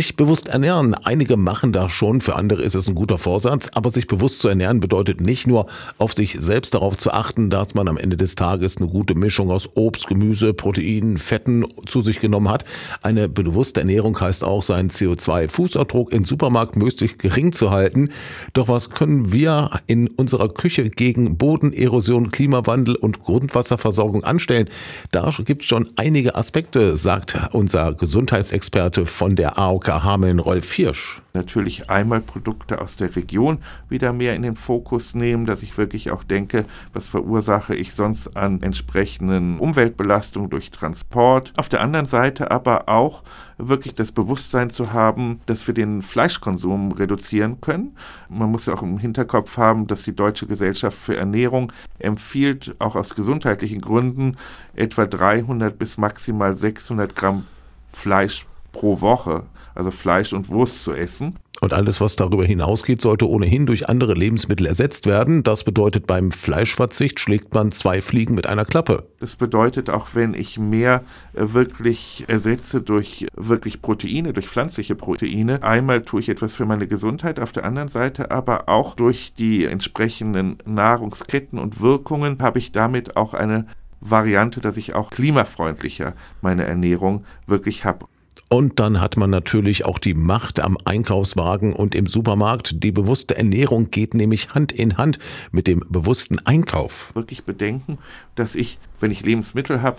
Sich bewusst ernähren. Einige machen das schon, für andere ist es ein guter Vorsatz. Aber sich bewusst zu ernähren bedeutet nicht nur, auf sich selbst darauf zu achten, dass man am Ende des Tages eine gute Mischung aus Obst, Gemüse, Proteinen, Fetten zu sich genommen hat. Eine bewusste Ernährung heißt auch, seinen CO2-Fußabdruck in Supermarkt möglichst gering zu halten. Doch was können wir in unserer Küche gegen Bodenerosion, Klimawandel und Grundwasserversorgung anstellen? Da gibt es schon einige Aspekte, sagt unser Gesundheitsexperte von der AOK Hameln, Rolf Hirsch. Natürlich einmal Produkte aus der Region wieder mehr in den Fokus nehmen, dass ich wirklich auch denke, was verursache ich sonst an entsprechenden Umweltbelastungen durch Transport. Auf der anderen Seite aber auch wirklich das Bewusstsein zu haben, dass wir den Fleischkonsum reduzieren können. Man muss ja auch im Hinterkopf haben, dass die Deutsche Gesellschaft für Ernährung empfiehlt, auch aus gesundheitlichen Gründen, etwa 300 bis maximal 600 Gramm Fleisch pro Woche, also Fleisch und Wurst zu essen. Und alles, was darüber hinausgeht, sollte ohnehin durch andere Lebensmittel ersetzt werden. Das bedeutet, beim Fleischverzicht schlägt man zwei Fliegen mit einer Klappe. Das bedeutet, auch wenn ich mehr äh, wirklich ersetze durch wirklich Proteine, durch pflanzliche Proteine, einmal tue ich etwas für meine Gesundheit, auf der anderen Seite aber auch durch die entsprechenden Nahrungsketten und Wirkungen habe ich damit auch eine Variante, dass ich auch klimafreundlicher meine Ernährung wirklich habe. Und dann hat man natürlich auch die Macht am Einkaufswagen und im Supermarkt. Die bewusste Ernährung geht nämlich Hand in Hand mit dem bewussten Einkauf. Wirklich bedenken, dass ich, wenn ich Lebensmittel habe,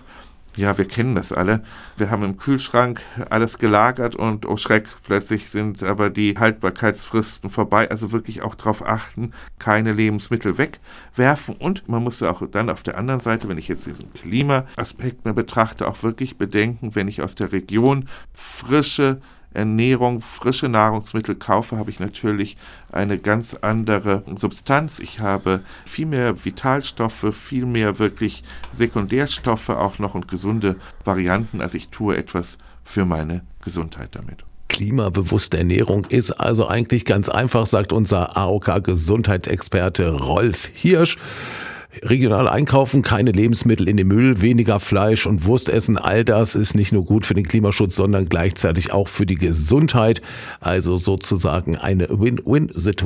ja, wir kennen das alle. Wir haben im Kühlschrank alles gelagert und oh Schreck, plötzlich sind aber die Haltbarkeitsfristen vorbei. Also wirklich auch darauf achten, keine Lebensmittel wegwerfen. Und man muss auch dann auf der anderen Seite, wenn ich jetzt diesen Klimaaspekt mir betrachte, auch wirklich bedenken, wenn ich aus der Region frische Ernährung, frische Nahrungsmittel kaufe, habe ich natürlich eine ganz andere Substanz. Ich habe viel mehr Vitalstoffe, viel mehr wirklich Sekundärstoffe auch noch und gesunde Varianten. Also ich tue etwas für meine Gesundheit damit. Klimabewusste Ernährung ist also eigentlich ganz einfach, sagt unser AOK-Gesundheitsexperte Rolf Hirsch. Regional einkaufen, keine Lebensmittel in den Müll, weniger Fleisch und Wurst essen, all das ist nicht nur gut für den Klimaschutz, sondern gleichzeitig auch für die Gesundheit. Also sozusagen eine Win-Win-Situation.